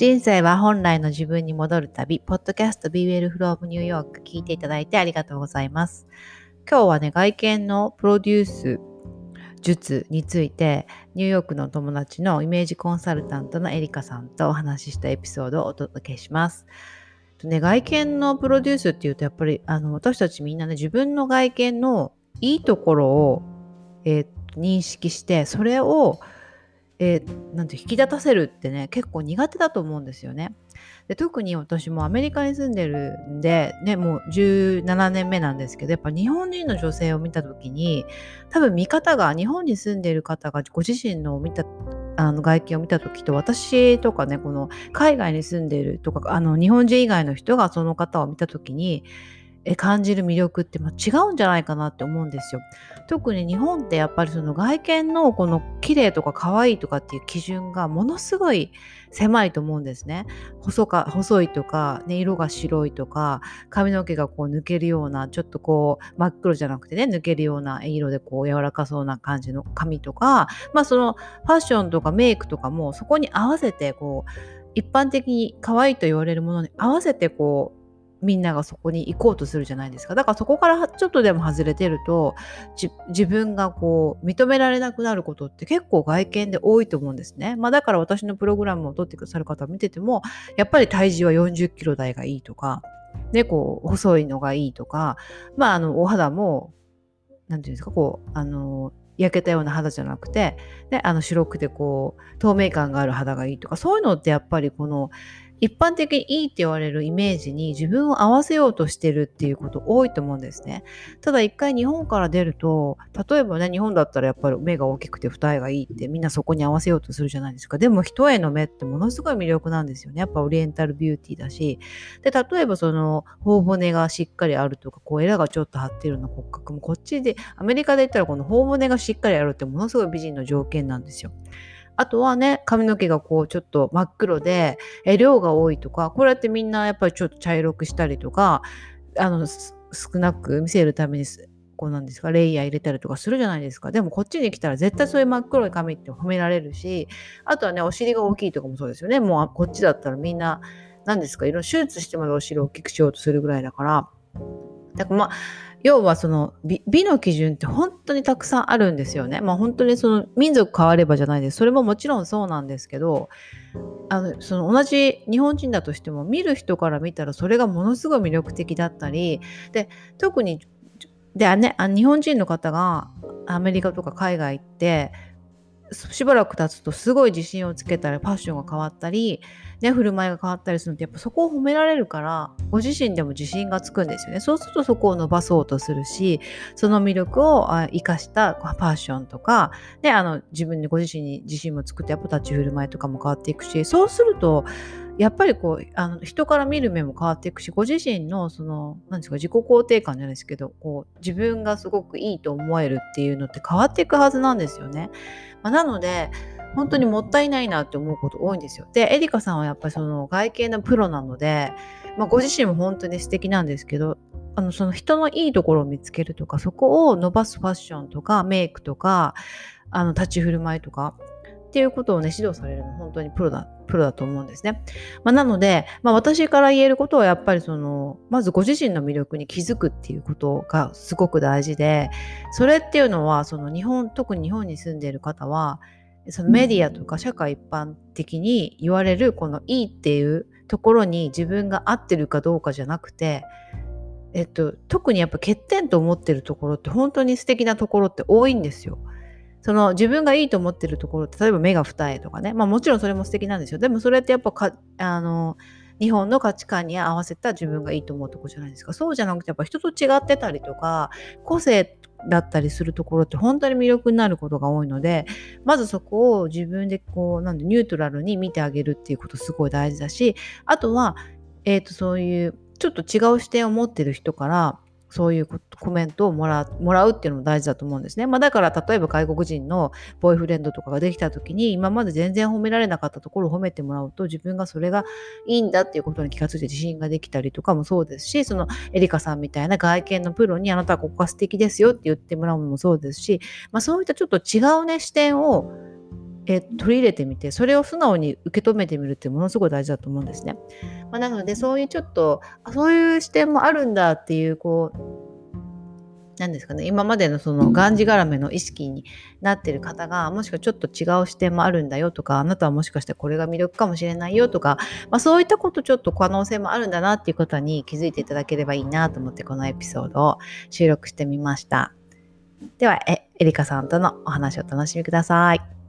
人生は本来の自分に戻る旅、ポッドキャスト Be Well from New York 聞いていただいてありがとうございます。今日はね、外見のプロデュース術についてニューヨークの友達のイメージコンサルタントのエリカさんとお話ししたエピソードをお届けします。ね、外見のプロデュースっていうとやっぱりあの私たちみんなね自分の外見のいいところを、えー、認識してそれをえー、なんて引き立たせるってね結構苦手だと思うんですよね。で特に私もアメリカに住んでるんで、ね、もう17年目なんですけどやっぱ日本人の女性を見た時に多分見方が日本に住んでる方がご自身の見たあの外見を見た時と私とかねこの海外に住んでるとかあの日本人以外の人がその方を見た時に感じる魅力って違うんじゃないかなって思うんですよ。特に日本ってやっぱりその外見のこの綺麗とか可愛いとかっていう基準がものすごい狭いと思うんですね。細か細いとか、ね、色が白いとか髪の毛がこう抜けるようなちょっとこう真っ黒じゃなくてね抜けるような色でこう柔らかそうな感じの髪とかまあそのファッションとかメイクとかもそこに合わせてこう一般的に可愛いと言われるものに合わせてこうみんながそこに行こうとするじゃないですか。だからそこからちょっとでも外れてると自分がこう認められなくなることって結構外見で多いと思うんですね。まあだから私のプログラムを取ってくださる方見ててもやっぱり体重は40キロ台がいいとかでこう細いのがいいとかまああのお肌も何て言うんですかこうあの焼けたような肌じゃなくて、ね、あの白くてこう透明感がある肌がいいとかそういうのってやっぱりこの一般的にいいって言われるイメージに自分を合わせようとしてるっていうこと多いと思うんですね。ただ一回日本から出ると、例えばね、日本だったらやっぱり目が大きくて二重がいいってみんなそこに合わせようとするじゃないですか。でも一重の目ってものすごい魅力なんですよね。やっぱオリエンタルビューティーだし。で、例えばその頬骨がしっかりあるとか、こうエラがちょっと張ってるような骨格もこっちで、アメリカで言ったらこの頬骨がしっかりあるってものすごい美人の条件なんですよ。あとはね、髪の毛がこうちょっと真っ黒で、え量が多いとか、これってみんなやっぱりちょっと茶色くしたりとか、あの、少なく見せるためにこうなんですかレイヤー入れたりとかするじゃないですか。でもこっちに来たら絶対そういう真っ黒い髪って褒められるしあとはねお尻が大きいとかもそうですよね。もうこっちだったらみんな何ですかいろいろ手術してまでお尻を大きくしようとするぐらいだから。だからまあ要はその美の基準って本当にたくさんあるんですよね。まあ本当にその民族変わればじゃないです。それももちろんそうなんですけど、あのその同じ日本人だとしても見る人から見たらそれがものすごい魅力的だったり、で特にで、ね、日本人の方がアメリカとか海外行ってしばらく経つとすごい自信をつけたりファッションが変わったり、ね、振る舞いが変わったりするのってやっぱそこを褒められるからご自身でも自信がつくんですよね。そうするとそこを伸ばそうとするしその魅力を生かしたファッションとか、ね、あの自分にご自身に自信もつくとやっぱ立ち振る舞いとかも変わっていくしそうするとやっぱりこうあの人から見る目も変わっていくしご自身のその何ですか自己肯定感じゃないですけどこう自分がすごくいいと思えるっていうのって変わっていくはずなんですよね。まあ、なので本当にもったいないなって思うこと多いんですよ。でエリカさんはやっぱりその外見のプロなので、まあ、ご自身も本当に素敵なんですけどあのその人のいいところを見つけるとかそこを伸ばすファッションとかメイクとかあの立ち振る舞いとかっていうことをね、指導されるの本当にプロだ、プロだと思うんですね。まあ、なので、まあ、私から言えることはやっぱりその、まずご自身の魅力に気づくっていうことがすごく大事で、それっていうのは、その日本、特に日本に住んでいる方は、そのメディアとか社会一般的に言われるこのいいっていうところに自分が合ってるかどうかじゃなくて、えっと、特にやっぱ欠点と思ってるところって本当に素敵なところって多いんですよ。その自分がいいと思ってるところって例えば目が二重とかね。まあもちろんそれも素敵なんですよ。でもそれってやっぱかあの日本の価値観に合わせた自分がいいと思うとこじゃないですか。そうじゃなくてやっぱ人と違ってたりとか個性だったりするところって本当に魅力になることが多いのでまずそこを自分でこうなんでニュートラルに見てあげるっていうことすごい大事だしあとは、えー、とそういうちょっと違う視点を持ってる人からそういうコメントをもらもらうっていうのも大事だと思うんですね。まあ、だから例えば外国人のボーイフレンドとかができた時に今まで全然褒められなかったところを褒めてもらうと自分がそれがいいんだっていうことに気がついて自信ができたりとかもそうですしそのエリカさんみたいな外見のプロにあなたはここが素敵ですよって言ってもらうのもそうですし、まあ、そういったちょっと違うね視点をえ取り入れてみてそれを素直に受け止めてみるってものすごい大事だと思うんですね。まあ、なのでそういうちょっとあそういう視点もあるんだっていうこう何ですかね今までのそのがんじがらめの意識になってる方がもしくはちょっと違う視点もあるんだよとかあなたはもしかしてこれが魅力かもしれないよとか、まあ、そういったことちょっと可能性もあるんだなっていうことに気づいていただければいいなと思ってこのエピソードを収録してみました。ではえエリカさんとのお話をお楽しみください。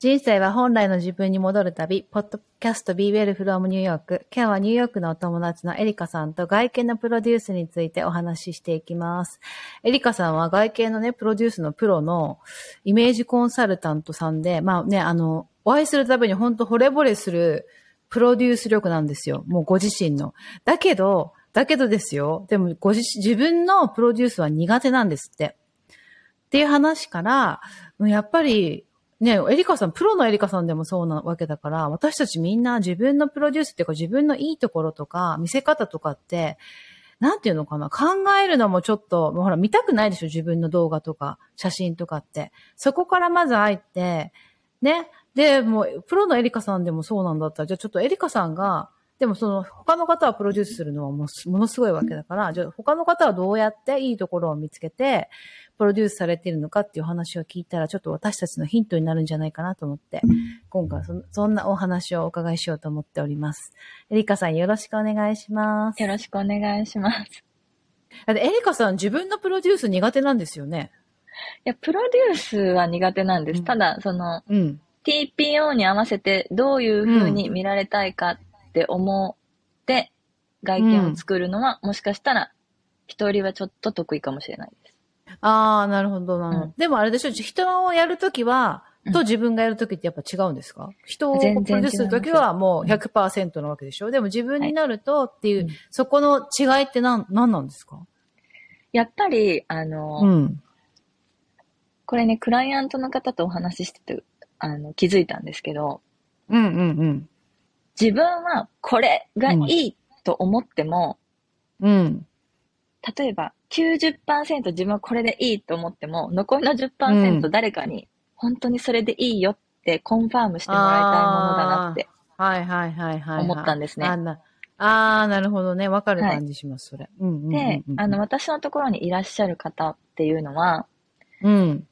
人生は本来の自分に戻る旅、ポッドキャスト Be Well from New York。今日はニューヨークのお友達のエリカさんと外見のプロデュースについてお話ししていきます。エリカさんは外見のね、プロデュースのプロのイメージコンサルタントさんで、まあね、あの、お会いするたびに本当惚れ惚れするプロデュース力なんですよ。もうご自身の。だけど、だけどですよ。でもご自身、自分のプロデュースは苦手なんですって。っていう話から、やっぱりね、エリカさん、プロのエリカさんでもそうなわけだから、私たちみんな自分のプロデュースっていうか自分のいいところとか、見せ方とかって、なんていうのかな考えるのもちょっと、もうほら見たくないでしょ自分の動画とか、写真とかって。そこからまず入って、ね。で、もう、プロのエリカさんでもそうなんだったら、じゃあちょっとエリカさんが、でもその他の方はプロデュースするのはものすごいわけだから、じゃあ他の方はどうやっていいところを見つけて、プロデュースされているのかっていう話を聞いたら、ちょっと私たちのヒントになるんじゃないかなと思って、今回そそんなお話をお伺いしようと思っております。エリカさんよろしくお願いします。よろしくお願いします。だってエリカさん自分のプロデュース苦手なんですよね。いや、プロデュースは苦手なんです。うん、ただ、その、うん、TPO に合わせてどういう風に見られたいかって思って外見を作るのは、うん、もしかしたら一人はちょっと得意かもしれない。ああ、なるほど、な。るほど。うん、でもあれでしょ、人をやるときは、と自分がやるときってやっぱ違うんですか、人をプロデュースするときはもう100%なわけでしょ、でも自分になるとっていう、はい、そこの違いって何、何なんですか？やっぱり、あの、うん、これね、クライアントの方とお話ししてて、あの、気づいたんですけど、うんうんうん。自分はこれがいいと思っても、うん。例えば90%自分はこれでいいと思っても、残りの10%誰かに本当にそれでいいよってコンファームしてもらいたいものだなってはいはいはいはい。思ったんですね。ああ、なるほどね。わかる感じします、それ。で、あの、私のところにいらっしゃる方っていうのは、うん。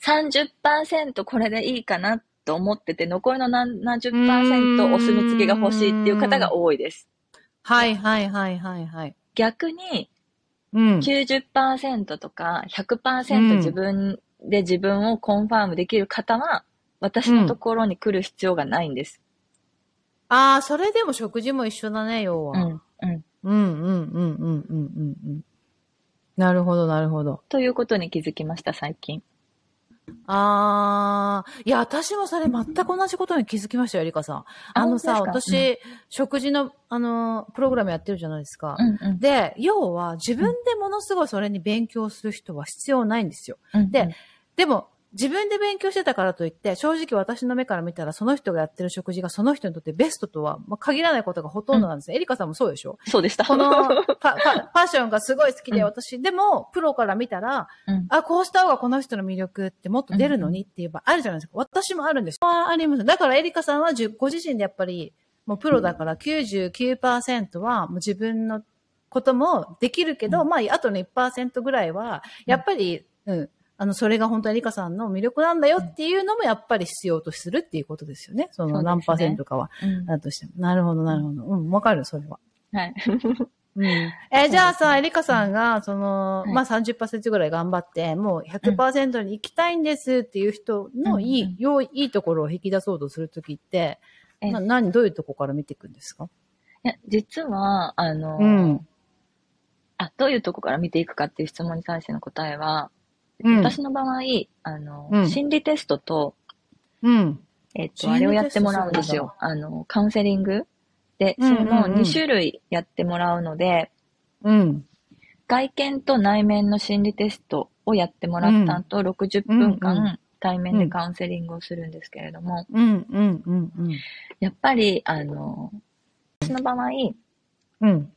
30%これでいいかなと思ってて、残りの70%お墨付きが欲しいっていう方が多いです。はいはいはいはいはい。逆に、90%とか100%自分で自分をコンファームできる方は、私のところに来る必要がないんです。うん、ああ、それでも食事も一緒だね、要は。うん、うん。うん、うん、うん、うん、うん、うん。なるほど、なるほど。ということに気づきました、最近。ああ、いや、私もそれ全く同じことに気づきましたよ、エリカさん。あのさ、私、うん、食事の、あの、プログラムやってるじゃないですか。うんうん、で、要は、自分でものすごいそれに勉強する人は必要ないんですよ。うんうん、で、でも、自分で勉強してたからといって、正直私の目から見たら、その人がやってる食事がその人にとってベストとは、まあ、限らないことがほとんどなんですね。うん、エリカさんもそうでしょ？そうでした。このファファッションがすごい好きで、私、うん、でも、プロから見たら、うん、あ、こうした方がこの人の魅力ってもっと出るのにって言えばあるじゃないですか。私もあるんです。あります。だからエリカさんはご自身でやっぱり、もうプロだから99%はもう自分のこともできるけど、まあ、あとの1%ぐらいは、やっぱり、うん、あの、それが本当にリカさんの魅力なんだよっていうのもやっぱり必要とするっていうことですよね。その何パーセントかは。だとしても。なるほど、なるほど。うん、わかる、それは。はい。うん、えじゃあさ、エリカさんが、その、まあ30%ぐらい頑張って、もう100%に行きたいんですっていう人のいい、うん、いいところを引き出そうとするときって、な何、どういうとこから見ていくんですか？いや、実は、あの、うん、あ、どういうとこから見ていくかっていう質問に対しての答えは、うん、私の場合、あの、うん、心理テストと、うん。えっと、あれをやってもらうんですよ。あの、カウンセリングで、それも2種類やってもらうので、うん。外見と内面の心理テストをやってもらった後、うん、60分間対面でカウンセリングをするんですけれども、うん、うん、うん、うん。やっぱり、あの、私の場合、うん。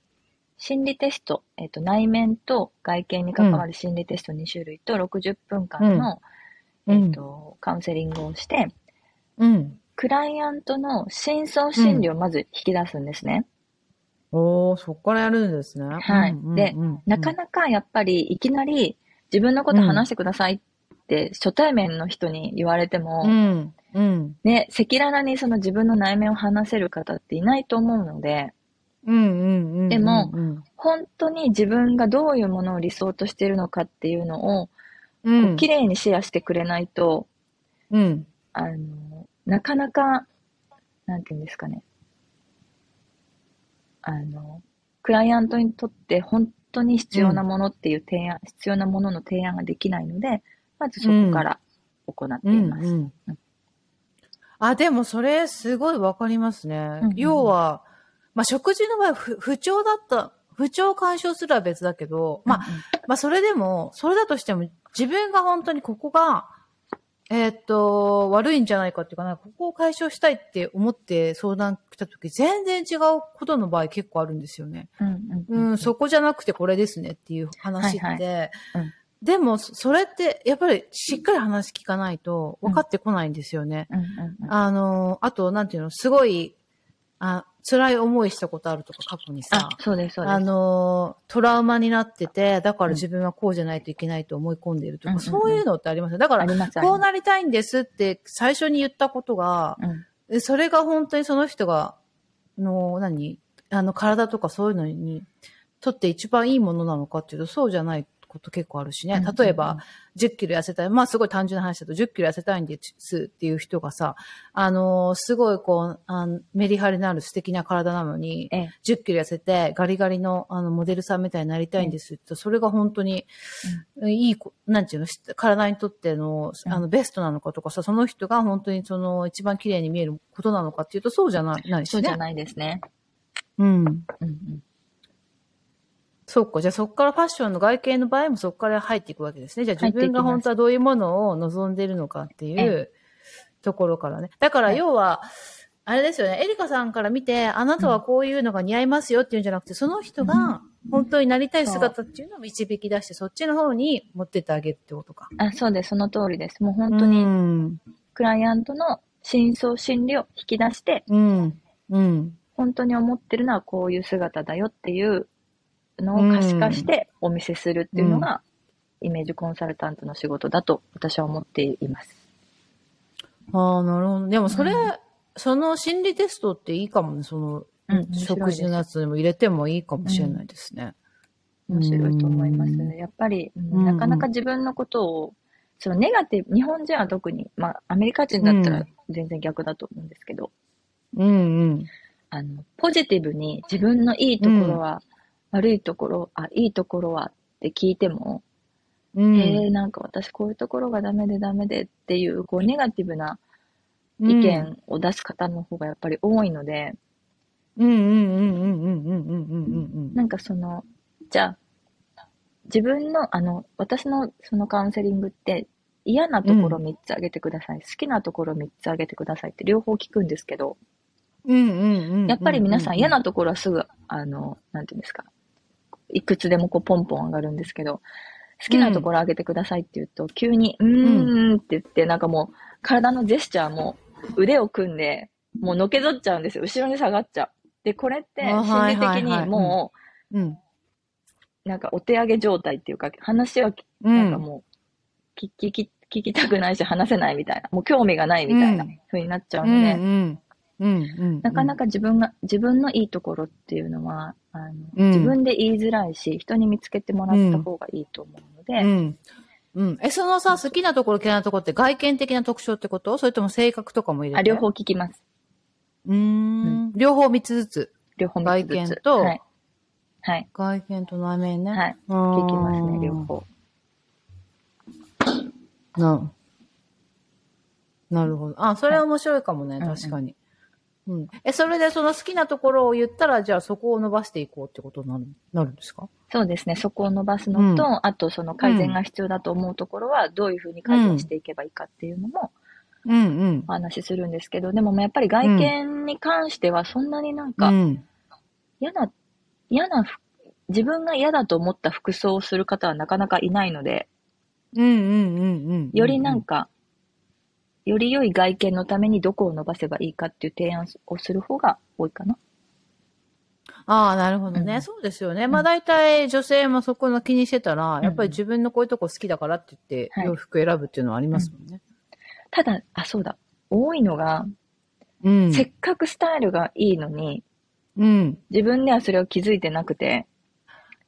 心理テスト、えっ、と、内面と外見に関わる心理テスト2種類と60分間の、うん、えっ、と、カウンセリングをして、うん。クライアントの深層心理をまず引き出すんですね。うん、おー、そこからやるんですね。はい。で、なかなかやっぱりいきなり自分のこと話してくださいって初対面の人に言われても、うん。うん。ね、赤裸々にその自分の内面を話せる方っていないと思うので、でも、本当に自分がどういうものを理想としているのかっていうのを、うん、綺麗にシェアしてくれないと、うん、あの、なかなか、なんていうんですかね。あの、クライアントにとって本当に必要なものっていう提案、うん、必要なものの提案ができないので、まずそこから行っています。あ、でもそれすごいわかりますね。うんうん、要は、まあ、食事の場合不、不調だった、不調を干渉するは別だけど、まあ、まあ、それでも、それだとしても、自分が本当にここが、えー、っと、悪いんじゃないかっていうかな、ここを解消したいって思って相談来た時、全然違うことの場合結構あるんですよね。うん、うん、そこじゃなくてこれですねっていう話って、はいはい。うん、でも、それって、やっぱりしっかり話聞かないと分かってこないんですよね。あの、あと、なんていうの、すごい、あ、辛い思いしたことあるとか過去にさ、そうです、そうです。あの、トラウマになってて、だから自分はこうじゃないといけないと思い込んでいるとか、うん、そういうのってありますよ。だから、こうなりたいんですって最初に言ったことが、うん、それが本当にその人が、の、何？あの、体とかそういうのにとって一番いいものなのかっていうと、そうじゃないこと結構あるしね。例えば、10キロ痩せたい。まあすごい単純な話だと、10キロ痩せたいんですっていう人がさ、あのー、すごいこう、あのメリハリのある素敵な体なのに、ええ、10キロ痩せてガリガリのあのモデルさんみたいになりたいんですって、それが本当に、いい、なんていうの、体にとっての、あの、ベストなのかとかさ、その人が本当にその一番綺麗に見えることなのかっていうと、そうじゃない、ないしね。そうじゃないですね。うん。うんうんそっか。じゃあそこからファッションの外見の場合もそこから入っていくわけですね。じゃあ自分が本当はどういうものを望んでいるのかっていうところからね。だから要は、あれですよね。エリカさんから見て、あなたはこういうのが似合いますよっていうんじゃなくて、その人が本当になりたい姿っていうのを導き出して、そっちの方に持ってってあげるってことか。あ、そうです。その通りです。もう本当に、クライアントの真相心理を引き出して、うん。うん。本当に思ってるのはこういう姿だよっていうのを可視化してお見せするっていうのが、イメージコンサルタントの仕事だと私は思っています。ああ、なるほど。でもそれ、うん、その心理テストっていいかもね。その、うん、食事のやつでも入れてもいいかもしれないですね。うん、面白いと思いますね。やっぱり、なかなか自分のことを、そのネガティブ、日本人は特に、まあ、アメリカ人だったら全然逆だと思うんですけど、うんうん。あの、ポジティブに自分のいいところは悪いところ、あ、いいところはって聞いても、うん、えー、なんか私こういうところがダメでダメでっていう、こうネガティブな意見を出す方の方がやっぱり多いので、うんうんうんうんうんうんうんうんなんかその、じゃあ、自分の、あの、私のそのカウンセリングって嫌なところ3つあげてください、うん、好きなところ3つあげてくださいって両方聞くんですけど、やっぱり皆さん嫌なところはすぐ、あの、なんていうんですか、いくつでもこうポンポン上がるんですけど、好きなところ上げてくださいって言うと、うん、急に、うーんって言って、なんかもう、体のジェスチャーも腕を組んで、もうのけぞっちゃうんですよ。後ろに下がっちゃう。で、これって心理的にもう、なんかお手上げ状態っていうか、話は、なんかもう、聞き、聞きたくないし話せないみたいな、もう興味がないみたいな風になっちゃうので、うんうんなかなか自分が、自分のいいところっていうのは、あの、うん、自分で言いづらいし、人に見つけてもらった方がいいと思うので、うん。うん。え、そのさ、好きなところ、嫌いなところって外見的な特徴ってこと？それとも性格とかも入れて？あ、両方聞きます。うん。両方3つずつ？両方3つずつ。外見と、はい。はい。外見と内面ね。はい。聞きますね、両方。な、なるほど。あ、それは面白いかもね、はい、確かに。うん。え、それでその好きなところを言ったら、じゃあそこを伸ばしていこうってことになるなるんですか？そうですね。そこを伸ばすのと、うん、あとその改善が必要だと思うところは、どういうふうに改善していけばいいかっていうのも、うんうん。お話しするんですけど、でもやっぱり外見に関してはそんなになんか、嫌な、嫌な自分が嫌だと思った服装をする方はなかなかいないので、うんうんうんうん。よりなんか、より良い外見のためにどこを伸ばせばいいかっていう提案をする方が多いかな。ああ、なるほどね、うん、そうですよね。まあ大体女性もそこの気にしてたら、やっぱり自分のこういうとこ好きだからって言って、洋服選ぶっていうのはありますもんね。はい、ただ、あ、そうだ。多いのが、うん、せっかくスタイルがいいのに、うん、自分ではそれを気づいてなくて、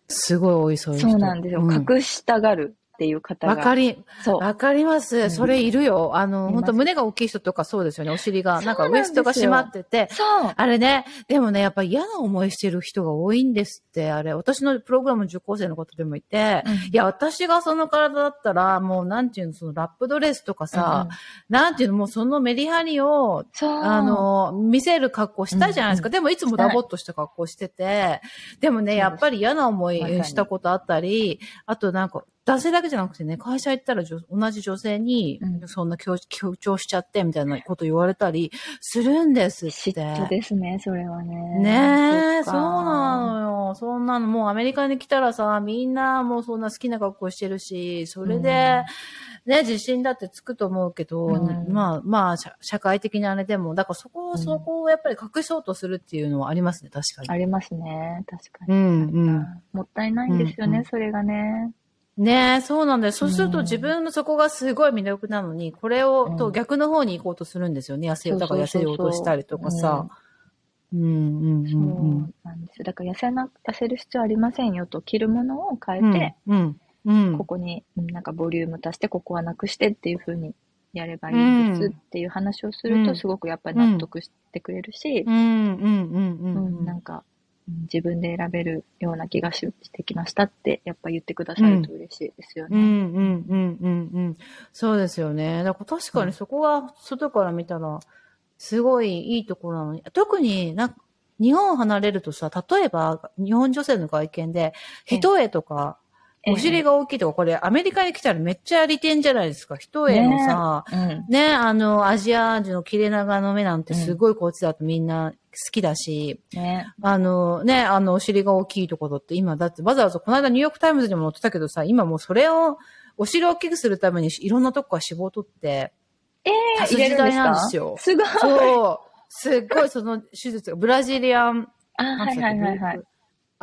すごい多い、そういう人。そうなんですよ。うん、隠したがる。っていう方が。わかり、そう。わかります。それいるよ。あの、本当胸が大きい人とかそうですよね。お尻が。なんかウエストが締まってて。そう。あれね、でもね、やっぱ嫌な思いしてる人が多いんですって。あれ、私のプログラム受講生のことでもいて、うん、いや、私がその体だったら、もうなんていうの、そのラップドレスとかさ、うん、なんていうの、もうそのメリハリを、あの、見せる格好したいじゃないですか。うんうん、でもいつもダボっとした格好してて、でもね、やっぱり嫌な思いしたことあったり、あとなんか、男性だけじゃなくてね、会社行ったら同じ女性に、そんな強強調しちゃって、みたいなこと言われたりするんですって。嫉妬ですね、それはね。ねえ、そうなのよ。そんなの、もうアメリカに来たらさ、みんなもうそんな好きな格好してるし、それで、うん、ね、自信だってつくと思うけど、うん、まあ、まあ、社会的なあれでも、だからそこを、そこをやっぱり隠そうとするっていうのはありますね、確かに。ありますね、確かに。うん、うん。もったいないんですよね、それがね。ねえ、そうなんだよ。そうすると自分のそこがすごい魅力なのに、これを、と逆の方に行こうとするんですよね。痩せよう、だから痩せようとしたりとかさ。うん、うん、うん。そうなんですよ。だから痩せな、痩せる必要ありませんよと、着るものを変えて、うん、うん。ここに、なんかボリューム足して、ここはなくしてっていう風にやればいいんですっていう話をすると、すごくやっぱり納得してくれるし、うん、うん、うん、うん。なんか、自分で選べるような気がしてきましたって、やっぱ言ってくださると嬉しいですよね。うん、うん、うん、うん、うん。そうですよね。だから確かにそこは外から見たら、すごいいいところなのに、特になんか、日本を離れるとさ、例えば、日本女性の外見で、一重とか、お尻が大きいとか、これアメリカに来たらめっちゃ利点じゃないですか。一重のさ、ね,、ね、あの、アジア人の切れ長の目なんてすごいこっちだとみんな好きだし、ね、あの、ね、あの、お尻が大きいところって今、だってわざわざこの間ニューヨークタイムズにも載ってたけどさ、今もうそれを、お尻を大きくするためにいろんなとこから脂肪を取って、ええー、時代なんですよ。すごい。そう。すっごいその手術、ブラジリアン、あ、はいはいはいはい。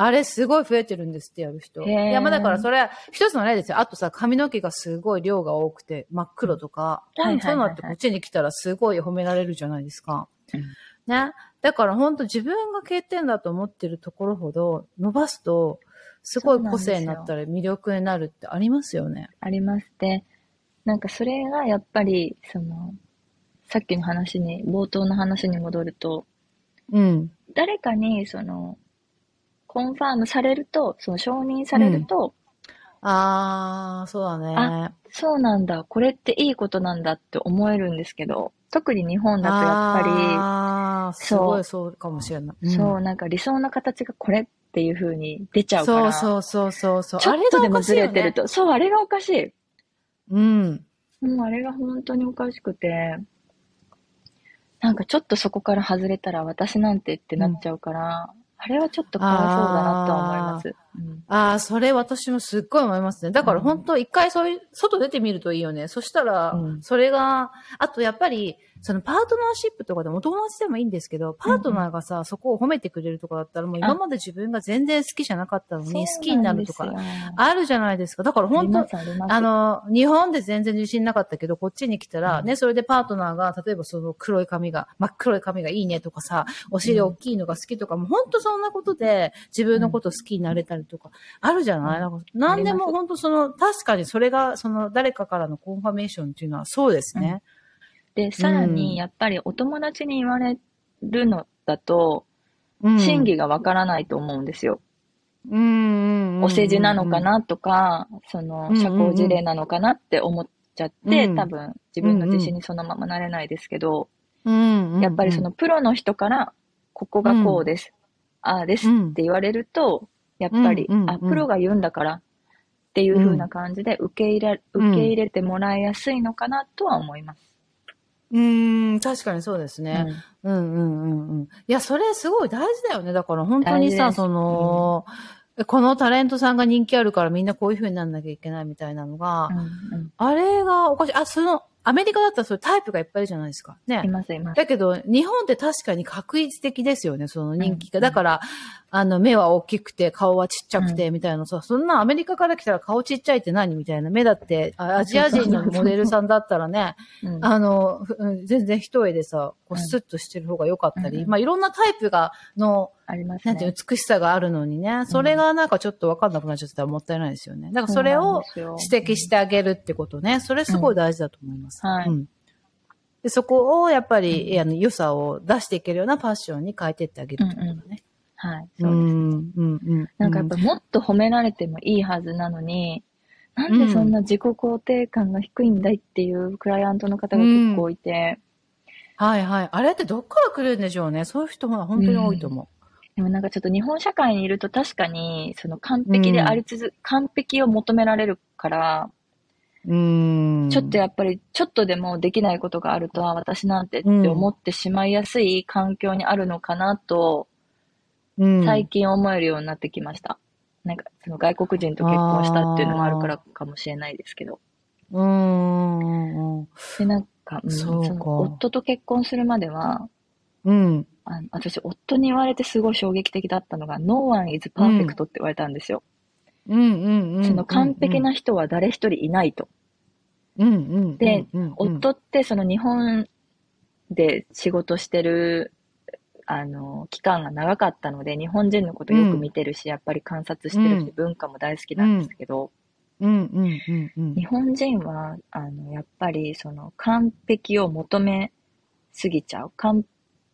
あれすごい増えてるんですってやる人。いや、まあだからそれは一つの例ですよ。あとさ、髪の毛がすごい量が多くて真っ黒とか、そういうのってこっちに来たらすごい褒められるじゃないですか。うん、ね。だから本当自分が欠点だと思ってるところほど伸ばすと、すごい個性になったら魅力になるってありますよね。あります。で、なんかそれがやっぱり、その、さっきの話に、冒頭の話に戻ると、うん。誰かに、その、コンファームされると、その承認されると、うん、ああ、そうだね。あ、そうなんだ。これっていいことなんだって思えるんですけど、特に日本だとやっぱり、ああ、すごいそうかもしれない。うん、そう、なんか理想の形がこれっていう風に出ちゃうから。そうそうそうそう。ちょっとでもずれてると、そう、あれがおかしい。うん。もうあれが本当におかしくて、なんかちょっとそこから外れたら私なんてってなっちゃうから、あれはちょっとかわいそうだなと思います。うん、ああ、それ私もすっごい思いますね。だから本当一回そういう、外出てみるといいよね。そしたら、それが、あとやっぱり、そのパートナーシップとかでもお友達でもいいんですけど、パートナーがさ、うん、そこを褒めてくれるとかだったら、もう今まで自分が全然好きじゃなかったのに、好きになるとか、あるじゃないですか。だから本当あの、日本で全然自信なかったけど、こっちに来たら、ね、それでパートナーが、例えばその黒い髪が、真っ黒い髪がいいねとかさ、お尻大きいのが好きとか、もう本当そんなことで自分のこと好きになれたりとか、あるじゃない、なんか何でも本当その、確かにそれが、その誰かからのコンファメーションっていうのはそうですね。で、さらに、やっぱりお友達に言われるのだと、真偽がわからないと思うんですよ。うん。お世辞なのかなとか、その、社交辞令なのかなって思っちゃって、多分、自分の自信にそのままなれないですけど、やっぱりそのプロの人から、ここがこうです、ああですって言われると、やっぱり、あ、プロが言うんだからっていう風な感じで受け入れ、受け入れてもらいやすいのかなとは思います。うん、確かにそうですね。うん、うん、うんうん。いや、それすごい大事だよね。だから本当にさ、その、このタレントさんが人気あるからみんなこういう風になんなきゃいけないみたいなのが、うんうん、あれがおかしい。あ、その、アメリカだったらそういうタイプがいっぱいいるじゃないですか。ね。いますいます。だけど、日本って確かに確一的ですよね、その人気が。うん、だから、あの、目は大きくて、顔はちっちゃくて、みたいなさ、うん、そんなアメリカから来たら顔ちっちゃいって何みたいな。目だって、アジア人のモデルさんだったらね、あの、全然一重でさ、こうスッとしてる方が良かったり、まあいろんなタイプが、の、ありますね。なんて美しさがあるのにね、それがなんかちょっとわかんなくなっちゃったらもったいないですよね。だからそれを指摘してあげるってことね、それすごい大事だと思います。はい。で、そこをやっぱり、あの、良さを出していけるようなファッションに変えていってあげるってことね。うんうん、はい。そうです、ね。うんうんうん、なんかやっぱもっと褒められてもいいはずなのに、なんでそんな自己肯定感が低いんだいっていうクライアントの方が結構いて、うん、はいはい。あれってどっから来るんでしょうね。そういう人は本当に多いと思う。でもなんかちょっと日本社会にいると確かに、その完璧であり続、うん、完璧を求められるから、うん。ちょっとやっぱり、ちょっとでもできないことがあるとは、私なんてって思ってしまいやすい環境にあるのかなと、最近思えるようになってきました。なんか、その外国人と結婚したっていうのもあるからかもしれないですけど。うん。で、なんか、うん、その夫と結婚するまでは、うん。あの私、夫に言われてすごい衝撃的だったのが、No one is perfect って言われたんですよ。その完璧な人は誰一人いないと。で、夫ってその日本で仕事してる、あの、期間が長かったので、日本人のことよく見てるし、やっぱり観察してるし、文化も大好きなんですけど、日本人は、あの、やっぱりその完璧を求めすぎちゃう。完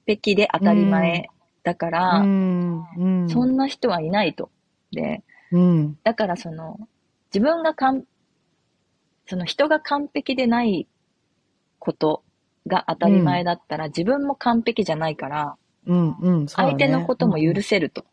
璧で当たり前だから、そんな人はいないと。で、うん、だからその、自分がかん、その人が完璧でないことが当たり前だったら、自分も完璧じゃないから、うん。うん、相手のことも許せると。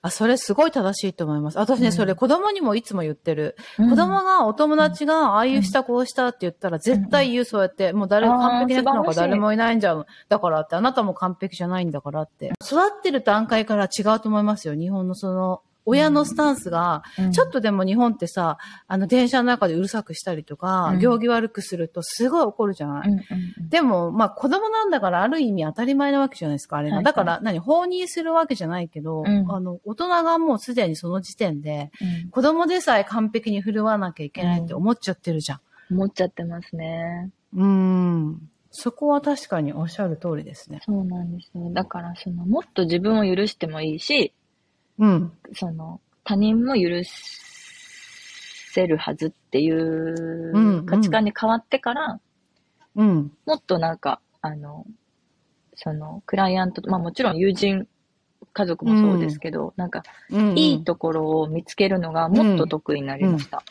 あ、それすごい正しいと思います。私ね、うん、それ子供にもいつも言ってる。うん、子供がお友達がああいうしたこうしたって言ったら絶対言う、そうやって。もう誰、完璧な人なんか誰もいないんじゃん。だからって、あなたも完璧じゃないんだからって。育ってる段階から違うと思いますよ。日本のその、親のスタンスが、ちょっとでも日本ってさ、あの、電車の中でうるさくしたりとか、行儀悪くするとすごい怒るじゃない、でも、まあ、子供なんだからある意味当たり前なわけじゃないですか、あれが。だから、何、放任するわけじゃないけど、あの、大人がもうすでにその時点で、子供でさえ完璧に振るわなきゃいけないって思っちゃってるじゃん。思っちゃってますね。うん。そこは確かにおっしゃる通りですね。そうなんですよ。だから、その、もっと自分を許してもいいし、うん。その、他人も許せるはずっていう価値観に変わってから、うん。もっとなんか、あの、その、クライアントと、まあもちろん友人、家族もそうですけど、うん、なんか、うんいいところを見つけるのがもっと得意になりました。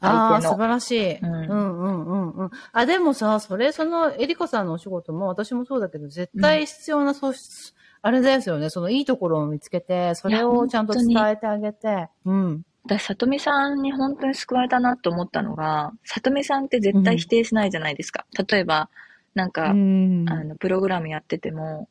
うん、ああ、素晴らしい。うん、うんうんうんうん。あ、でもさ、それ、その、エリコさんのお仕事も、私もそうだけど、絶対必要な素質、あれですよね、そのいいところを見つけて、それをちゃんと伝えてあげて、うん。私、さとみさんに本当に救われたなと思ったのが、さとみさんって絶対否定しないじゃないですか。うん、例えば、なんか、うん、あの、プログラムやってても、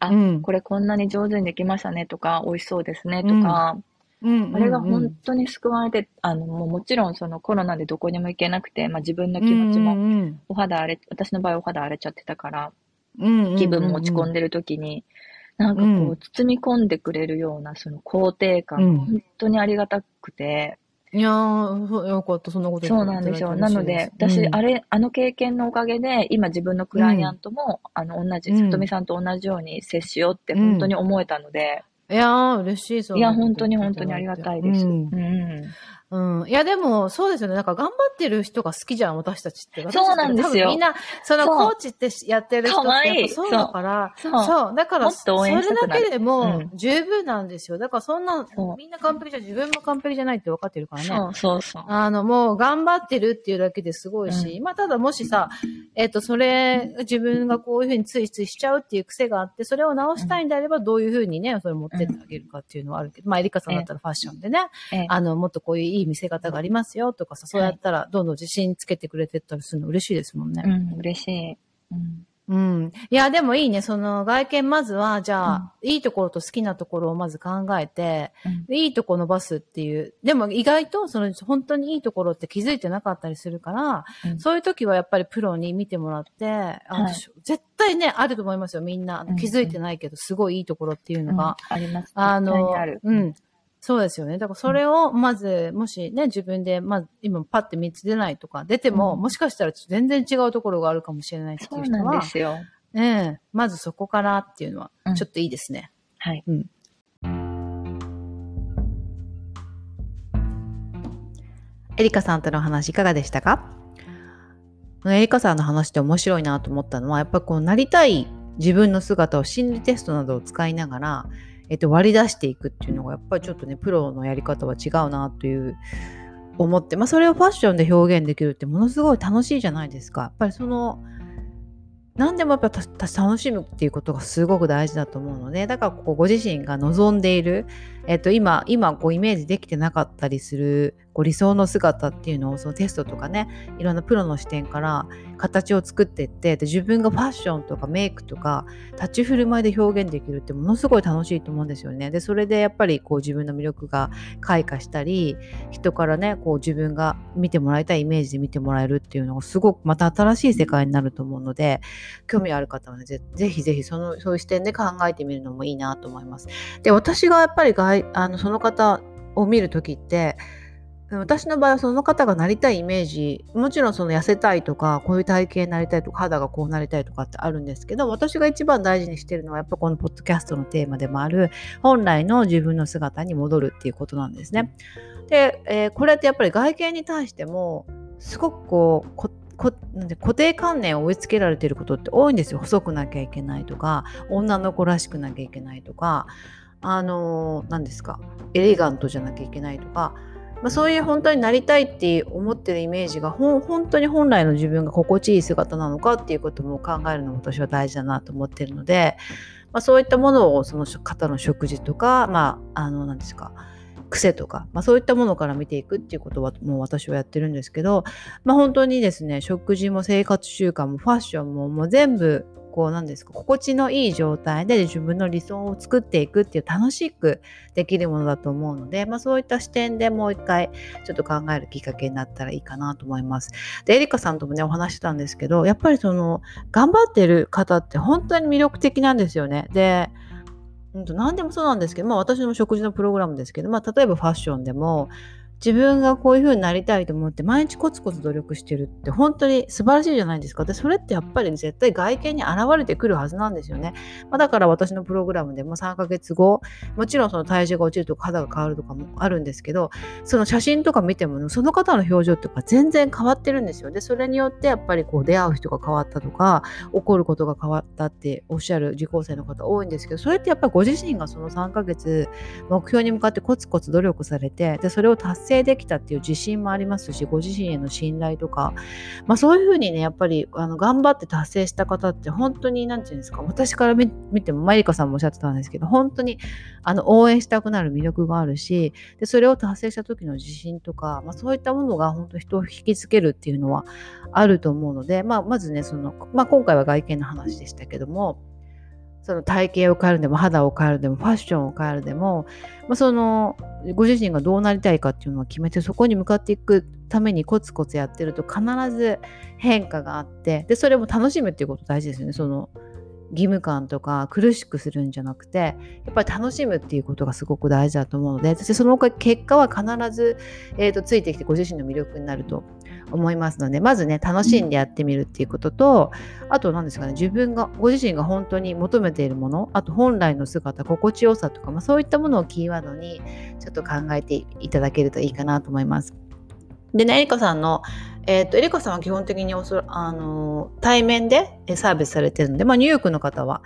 あ、うん、これこんなに上手にできましたねとか、美味しそうですねとか、あれが本当に救われて、あの、もうもちろんそのコロナでどこにも行けなくて、まあ自分の気持ちも、お肌荒れ、私の場合お肌荒れちゃってたから、気分も落ち込んでる時に、なんかこう、包み込んでくれるような、その肯定感、本当にありがたくて。いやー、よかった、そんなことそうなんですよ。なので、私、あれ、あの経験のおかげで、今自分のクライアントも、あの、同じ、さとみさんと同じように接しようって本当に思えたので。いやー、嬉しい、そう。いや、本当に本当にありがたいです。うん。うん。いや、でも、そうですよね。なんか頑張ってる人が好きじゃん、私たちって。そうなんですよ。みんな、そのコーチってやってる人ってそうだから、そう。だから、それだけでも十分なんですよ。だからそんな、みんな完璧じゃ、自分も完璧じゃないって分かってるからね。そうそうそう。あの、もう頑張ってるっていうだけですごいし、うん、まあ、ただもしさ、えっ、ー、と、それ、自分がこういうふうについついしちゃうっていう癖があって、それを直したいんであれば、どういうふうにね、それ持ってってあげるかっていうのはあるけど、まあ、エリカさんだったらファッションでね、あの、もっとこういういい見せ方がありますよとかさ、そうやったらどんどん自信つけてくれてったりするの嬉しいですもんね。うん、嬉しい。うん、うん。いや、でもいいね。その外見まずは、じゃあ、うん、いいところと好きなところをまず考えて、うん、いいとこ伸ばすっていう。でも意外と、その本当にいいところって気づいてなかったりするから、うん、そういう時はやっぱりプロに見てもらって、あ、はい、絶対ね、あると思いますよ、みんな。気づいてないけど、すごいいいところっていうのが。あります。あの、あうん。そうですよね。だからそれをまず、もしね、自分で、まあ、今パッて3つ出ないとか、出ても、もしかしたら全然違うところがあるかもしれないっていう人は、そうなんですよ。ええまずそこからっていうのは、ちょっといいですね。はい。うん。エリカさんとの話いかがでしたか？エリカさんの話って面白いなと思ったのは、やっぱこうなりたい自分の姿を心理テストなどを使いながら、えっと、割り出していくっていうのがやっぱりちょっとねプロのやり方は違うなという思って、まあ、それをファッションで表現できるってものすごい楽しいじゃないですか。やっぱりその何でもやっぱ楽しむっていうことがすごく大事だと思うのでだからここご自身が望んでいる、えっと、今今こうイメージできてなかったりするこう理想の姿っていうのをそのテストとかねいろんなプロの視点から形を作っていってで自分がファッションとかメイクとか立ち振る舞いで表現できるってものすごい楽しいと思うんですよね。でそれでやっぱりこう自分の魅力が開花したり人からねこう自分が見てもらいたいイメージで見てもらえるっていうのがすごくまた新しい世界になると思うので興味ある方はねぜひぜひそのそういう視点で考えてみるのもいいなと思います。で私がやっぱりあのその方を見る時って私の場合はその方がなりたいイメージもちろんその痩せたいとかこういう体型になりたいとか肌がこうなりたいとかってあるんですけど私が一番大事にしてるのはやっぱこのポッドキャストのテーマでもある本来の自分の姿に戻るっていうことなんですね。で、えー、これってやっぱり外見に対してもすごくこうなんで固定観念を追いつけられてることって多いんですよ細くなきゃいけないとか女の子らしくなきゃいけないとかあの何ですかエレガントじゃなきゃいけないとかまあ、そういう本当になりたいって思ってるイメージが本当に本来の自分が心地いい姿なのかっていうことも考えるのも私は大事だなと思ってるので、まあ、そういったものをその方の食事とか、まあ、あの何ですか癖とか、まあ、そういったものから見ていくっていうことはもう私はやってるんですけど、まあ、本当にですね食事も生活習慣もファッションももう全部こうなんですか心地のいい状態で自分の理想を作っていくっていう楽しくできるものだと思うので、まあ、そういった視点でもう一回ちょっと考えるきっかけになったらいいかなと思います。でエリカさんともねお話したんですけどやっぱりその頑張ってる方って本当に魅力的なんですよね。で何でもそうなんですけど、まあ、私の食事のプログラムですけど、まあ、例えばファッションでも自分がこういう風になりたいと思って毎日コツコツ努力してるって本当に素晴らしいじゃないですか。で、それってやっぱり絶対外見に現れてくるはずなんですよね。まあ、だから私のプログラムでも3ヶ月後、もちろんその体重が落ちるとか肌が変わるとかもあるんですけど、その写真とか見てもその方の表情とか全然変わってるんですよ。で、それによってやっぱりこう出会う人が変わったとか、起こることが変わったっておっしゃる受講生の方多いんですけど、それってやっぱりご自身がその3ヶ月目標に向かってコツコツ努力されて、で、それを達成できたっていう自信もありますしご自身への信頼とか、まあ、そういうふうにねやっぱりあの頑張って達成した方って本当に何て言うんですか私から見てもマリカさんもおっしゃってたんですけど本当にあの応援したくなる魅力があるしでそれを達成した時の自信とか、まあ、そういったものが本当人を引きつけるっていうのはあると思うので、まあ、まずねその、まあ、今回は外見の話でしたけどもその体型を変えるでも肌を変えるでもファッションを変えるでも、まあ、そのご自身がどうなりたいかっていうのを決めてそこに向かっていくためにコツコツやってると必ず変化があってでそれも楽しむっていうこと大事ですよね。その義務感とか苦しくするんじゃなくてやっぱり楽しむっていうことがすごく大事だと思うのでそしてその結果は必ず、えーと、ついてきてご自身の魅力になると思いますのでまずね楽しんでやってみるっていうこととあと何ですかね自分がご自身が本当に求めているものあと本来の姿心地よさとか、まあ、そういったものをキーワードにちょっと考えていただけるといいかなと思います。でね、エリカさんの、えっ、ー、と、エリカさんは基本的におそあの対面でサービスされてるので、まあ、ニューヨークの方は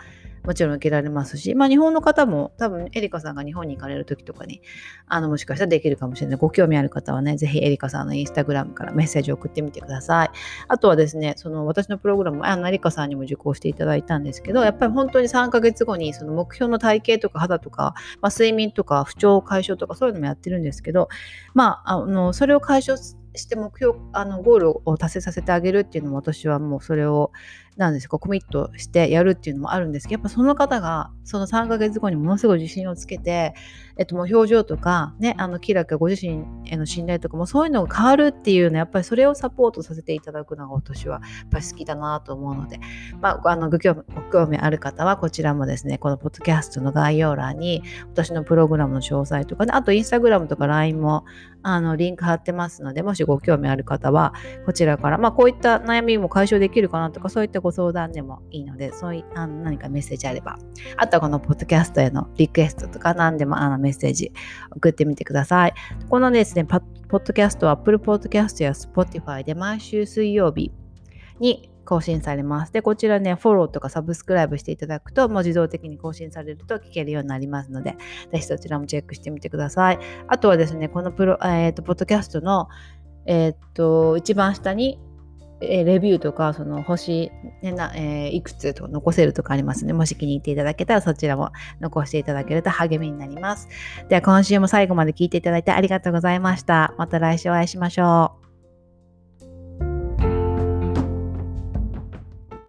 もちろん受けられますし、まあ、日本の方も多分エリカさんが日本に行かれる時とかにあのもしかしたらできるかもしれない。ご興味ある方はねぜひエリカさんのインスタグラムからメッセージを送ってみてください。あとはですねその私のプログラムあのエリカさんにも受講していただいたんですけどやっぱり本当に3ヶ月後にその目標の体型とか肌とか、まあ、睡眠とか不調解消とかそういうのもやってるんですけどまああのそれを解消して目標あのゴールを達成させてあげるっていうのも私はもうそれを、なんですかコミットしてやるっていうのもあるんですけどやっぱその方がその3ヶ月後にものすごい自信をつけて、えっと、もう表情とかねあのキラキラご自身への信頼とかもそういうのが変わるっていうのはやっぱりそれをサポートさせていただくのが私はやっぱり好きだなと思うので、まあ、あのご興味ご興味ある方はこちらもですねこのポッドキャストの概要欄に私のプログラムの詳細とかねあとインスタグラムとか LINE もあのリンク貼ってますのでもしご興味ある方はこちらから、まあ、こういった悩みも解消できるかなとかそういったご相談でもいいのでそういあの何かメッセージあればあとはこのポッドキャストへのリクエストとか何でもあのメッセージ送ってみてくださいこのですねポッドキャストは Apple Podcast や Spotify で毎週水曜日に更新されます。で、こちらね、フォローとかサブスクライブしていただくと、もう自動的に更新されると聞けるようになりますので、ぜひそちらもチェックしてみてください。あとはですね、このプロ、え、ー、と、ポッドキャストの、えっ、ー、と、一番下に、えレビューとか、その星、ねなえー、いくつと残せるとかありますね。もし気に入っていただけたらそちらも残していただけると励みになります。では今週も最後まで聞いていただいてありがとうございました。また来週お会いしましょう。